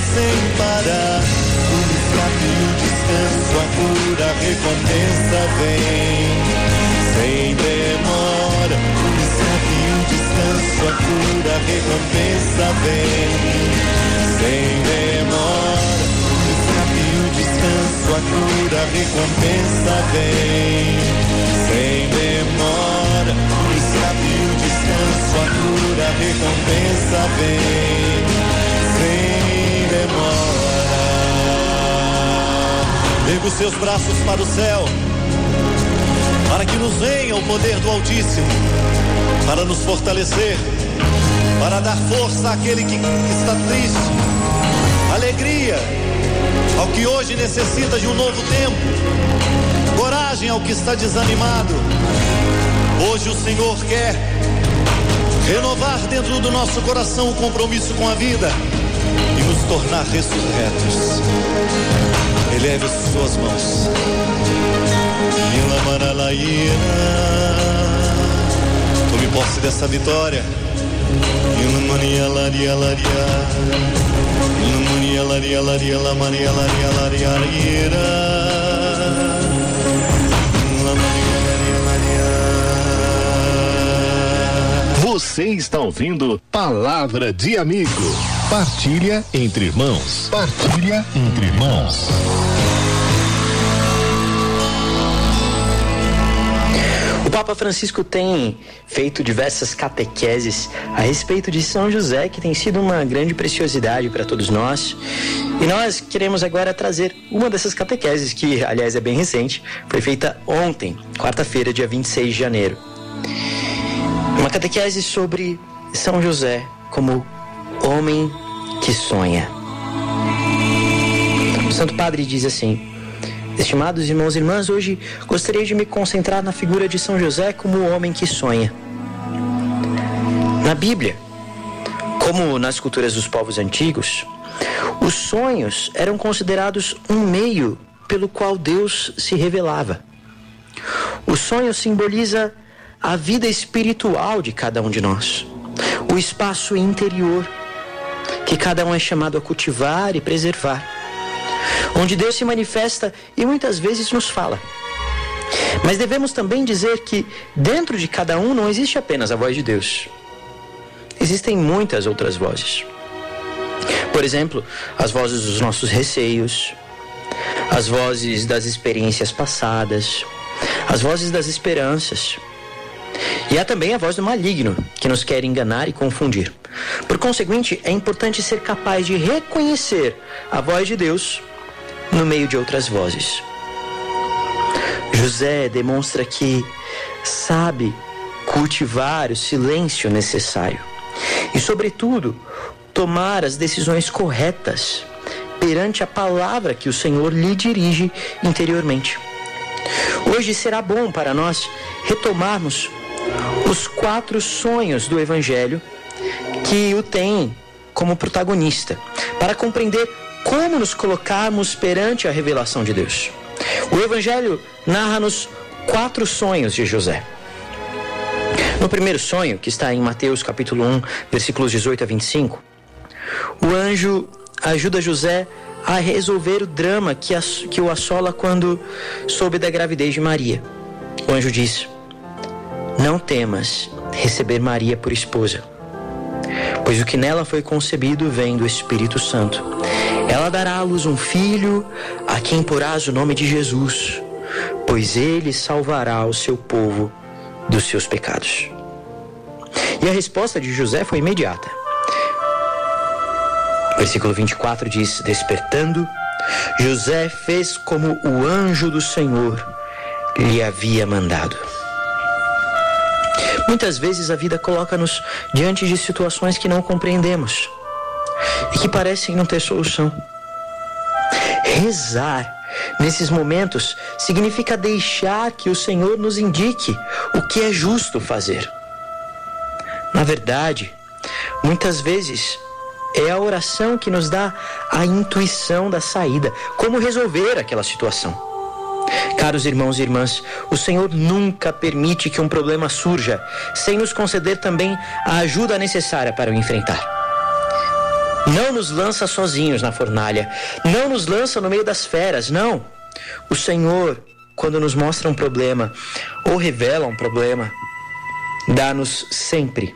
sem parar. O escape e o descanso, a cura, recompensa vem. Sem demora, o escape descanso, a cura, recompensa vem. Sem demora, o escape descanso, a cura, recompensa vem. Sem demora, o escape descanso, a cura, recompensa vem. Sem demora. Erga os seus braços para o céu, para que nos venha o poder do Altíssimo, para nos fortalecer, para dar força àquele que está triste, alegria ao que hoje necessita de um novo tempo, coragem ao que está desanimado. Hoje o Senhor quer renovar dentro do nosso coração o compromisso com a vida tornar ressurretos. Eleve as suas mãos. Tome posse dessa vitória. Você está ouvindo Palavra de Amigo. Partilha entre irmãos. Partilha entre irmãos. O Papa Francisco tem feito diversas catequeses a respeito de São José, que tem sido uma grande preciosidade para todos nós. E nós queremos agora trazer uma dessas catequeses, que aliás é bem recente, foi feita ontem, quarta-feira, dia 26 de janeiro. Uma catequese sobre São José como homem que sonha. O Santo Padre diz assim: Estimados irmãos e irmãs, hoje gostaria de me concentrar na figura de São José como o homem que sonha. Na Bíblia, como nas culturas dos povos antigos, os sonhos eram considerados um meio pelo qual Deus se revelava. O sonho simboliza a vida espiritual de cada um de nós, o espaço interior que cada um é chamado a cultivar e preservar onde Deus se manifesta e muitas vezes nos fala. Mas devemos também dizer que dentro de cada um não existe apenas a voz de Deus. Existem muitas outras vozes. Por exemplo, as vozes dos nossos receios, as vozes das experiências passadas, as vozes das esperanças. E há também a voz do maligno, que nos quer enganar e confundir. Por conseguinte, é importante ser capaz de reconhecer a voz de Deus no meio de outras vozes. José demonstra que sabe cultivar o silêncio necessário e, sobretudo, tomar as decisões corretas perante a palavra que o Senhor lhe dirige interiormente. Hoje será bom para nós retomarmos os quatro sonhos do Evangelho que o tem como protagonista, para compreender como nos colocarmos perante a revelação de Deus. O Evangelho narra-nos quatro sonhos de José. No primeiro sonho, que está em Mateus capítulo 1, versículos 18 a 25, o anjo ajuda José a resolver o drama que, que o assola quando soube da gravidez de Maria. O anjo diz: Não temas receber Maria por esposa, pois o que nela foi concebido vem do Espírito Santo. Ela dará à luz um filho, a quem porás o nome de Jesus, pois ele salvará o seu povo dos seus pecados. E a resposta de José foi imediata. Versículo 24 diz: Despertando, José fez como o anjo do Senhor lhe havia mandado. Muitas vezes a vida coloca-nos diante de situações que não compreendemos e que parecem não ter solução. Rezar nesses momentos significa deixar que o Senhor nos indique o que é justo fazer. Na verdade, muitas vezes é a oração que nos dá a intuição da saída, como resolver aquela situação. Caros irmãos e irmãs, o Senhor nunca permite que um problema surja sem nos conceder também a ajuda necessária para o enfrentar. Não nos lança sozinhos na fornalha. Não nos lança no meio das feras. Não. O Senhor, quando nos mostra um problema ou revela um problema, dá-nos sempre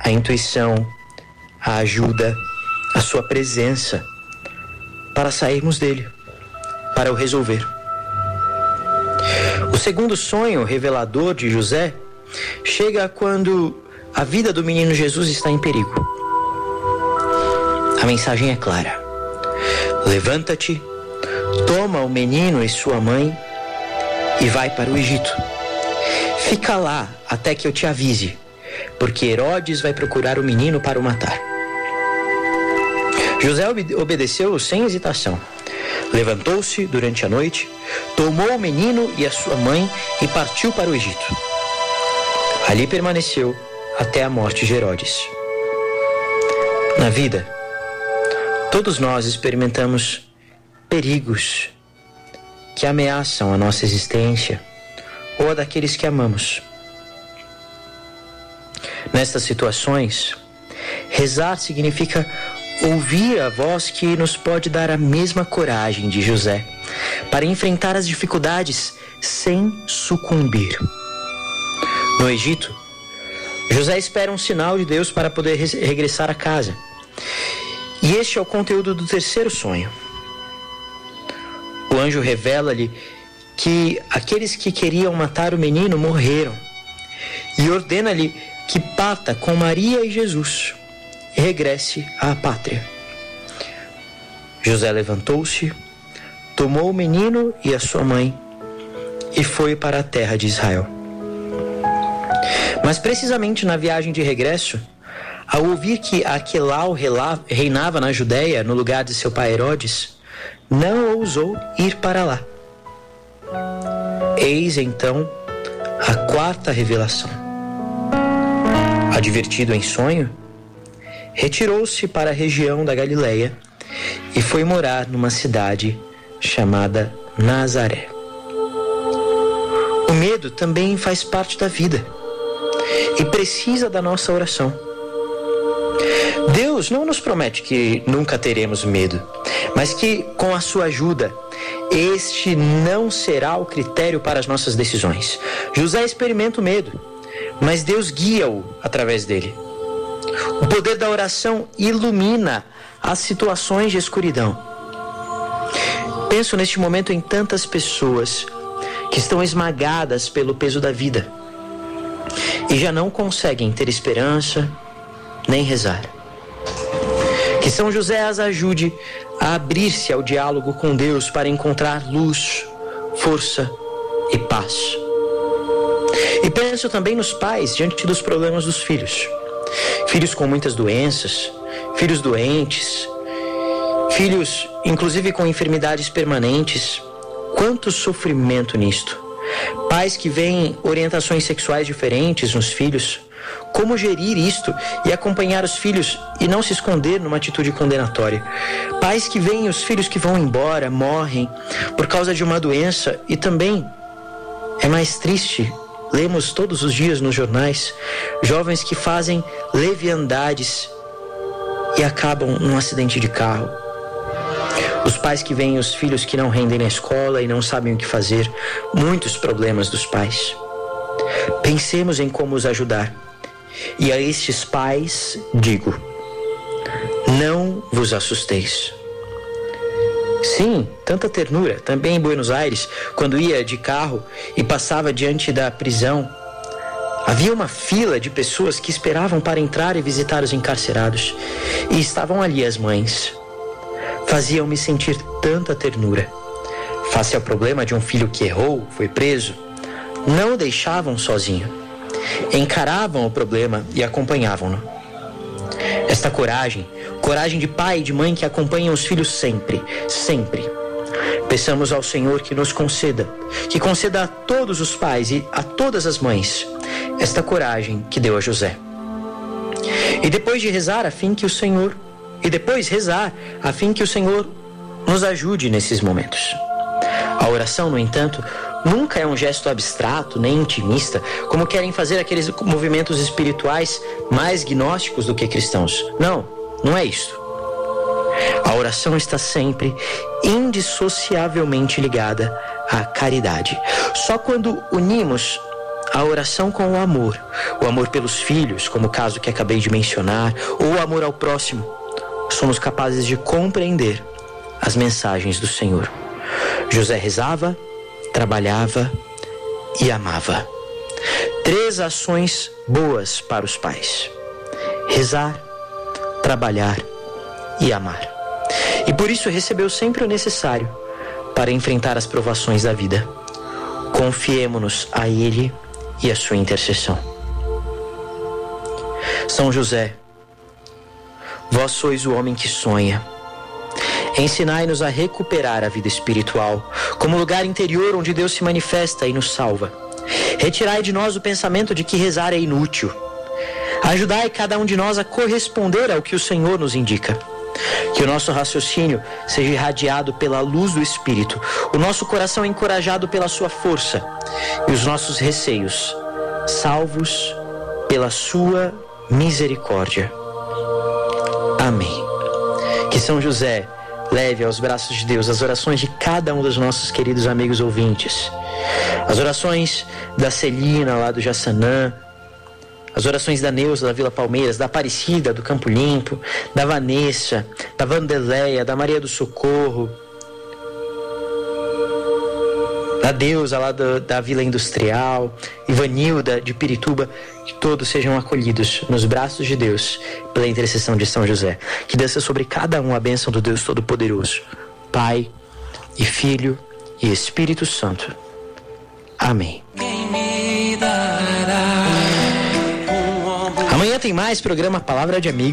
a intuição, a ajuda, a sua presença para sairmos dele, para o resolver. O segundo sonho revelador de José chega quando a vida do menino Jesus está em perigo. A mensagem é clara: levanta-te, toma o menino e sua mãe e vai para o Egito. Fica lá até que eu te avise, porque Herodes vai procurar o menino para o matar. José obedeceu sem hesitação. Levantou-se durante a noite, tomou o menino e a sua mãe e partiu para o Egito. Ali permaneceu até a morte de Herodes. Na vida, todos nós experimentamos perigos que ameaçam a nossa existência ou a daqueles que amamos. Nestas situações, rezar significa ouvir a voz que nos pode dar a mesma coragem de José para enfrentar as dificuldades sem sucumbir. No Egito, José espera um sinal de Deus para poder regressar a casa. E este é o conteúdo do terceiro sonho. O anjo revela-lhe que aqueles que queriam matar o menino morreram e ordena-lhe que parta com Maria e Jesus regresse à pátria. José levantou-se, tomou o menino e a sua mãe e foi para a terra de Israel. Mas precisamente na viagem de regresso, ao ouvir que Aquelau reinava na Judéia no lugar de seu pai Herodes, não ousou ir para lá. Eis então a quarta revelação. Advertido em sonho, retirou-se para a região da Galileia e foi morar numa cidade chamada Nazaré. O medo também faz parte da vida e precisa da nossa oração. Deus não nos promete que nunca teremos medo, mas que com a sua ajuda, este não será o critério para as nossas decisões. José experimenta o medo, mas Deus guia-o através dele. O poder da oração ilumina as situações de escuridão. Penso neste momento em tantas pessoas que estão esmagadas pelo peso da vida e já não conseguem ter esperança nem rezar. Que São José as ajude a abrir-se ao diálogo com Deus para encontrar luz, força e paz. E penso também nos pais diante dos problemas dos filhos. Filhos com muitas doenças, filhos doentes, filhos inclusive com enfermidades permanentes. Quanto sofrimento nisto. Pais que veem orientações sexuais diferentes nos filhos. Como gerir isto e acompanhar os filhos e não se esconder numa atitude condenatória? Pais que veem os filhos que vão embora, morrem por causa de uma doença e também é mais triste. Lemos todos os dias nos jornais jovens que fazem leviandades e acabam num acidente de carro os pais que veem os filhos que não rendem na escola e não sabem o que fazer, muitos problemas dos pais. Pensemos em como os ajudar. E a estes pais digo: não vos assusteis. Sim, tanta ternura. Também em Buenos Aires, quando ia de carro e passava diante da prisão, havia uma fila de pessoas que esperavam para entrar e visitar os encarcerados. E estavam ali as mães, faziam-me sentir tanta ternura. Face ao problema de um filho que errou, foi preso, não o deixavam sozinho. Encaravam o problema e acompanhavam-no. Esta coragem, coragem de pai e de mãe que acompanham os filhos sempre, sempre. Peçamos ao Senhor que nos conceda, que conceda a todos os pais e a todas as mães esta coragem que deu a José. E depois de rezar, a fim que o Senhor e depois rezar a fim que o Senhor nos ajude nesses momentos. A oração, no entanto, nunca é um gesto abstrato nem intimista, como querem fazer aqueles movimentos espirituais mais gnósticos do que cristãos. Não, não é isso. A oração está sempre indissociavelmente ligada à caridade. Só quando unimos a oração com o amor, o amor pelos filhos, como o caso que acabei de mencionar, ou o amor ao próximo, somos capazes de compreender as mensagens do Senhor. José rezava, trabalhava e amava. Três ações boas para os pais: rezar, trabalhar e amar. E por isso recebeu sempre o necessário para enfrentar as provações da vida. Confiemo-nos a Ele e a sua intercessão. São José, vós sois o homem que sonha. Ensinai-nos a recuperar a vida espiritual como lugar interior onde Deus se manifesta e nos salva. Retirai de nós o pensamento de que rezar é inútil. Ajudai cada um de nós a corresponder ao que o Senhor nos indica. Que o nosso raciocínio seja irradiado pela luz do Espírito, o nosso coração encorajado pela sua força e os nossos receios salvos pela sua misericórdia. Amém. Que São José leve aos braços de Deus as orações de cada um dos nossos queridos amigos ouvintes. As orações da Celina lá do Jaçanã, as orações da Neuza da Vila Palmeiras, da Aparecida do Campo Limpo, da Vanessa, da Vandeleia, da Maria do Socorro, da Deusa lá do, da Vila Industrial, Ivanilda de Pirituba, que todos sejam acolhidos nos braços de Deus pela intercessão de São José. Que desça sobre cada um a bênção do Deus Todo-Poderoso, Pai e Filho e Espírito Santo. Amém. Amanhã tem mais programa Palavra de Amigo.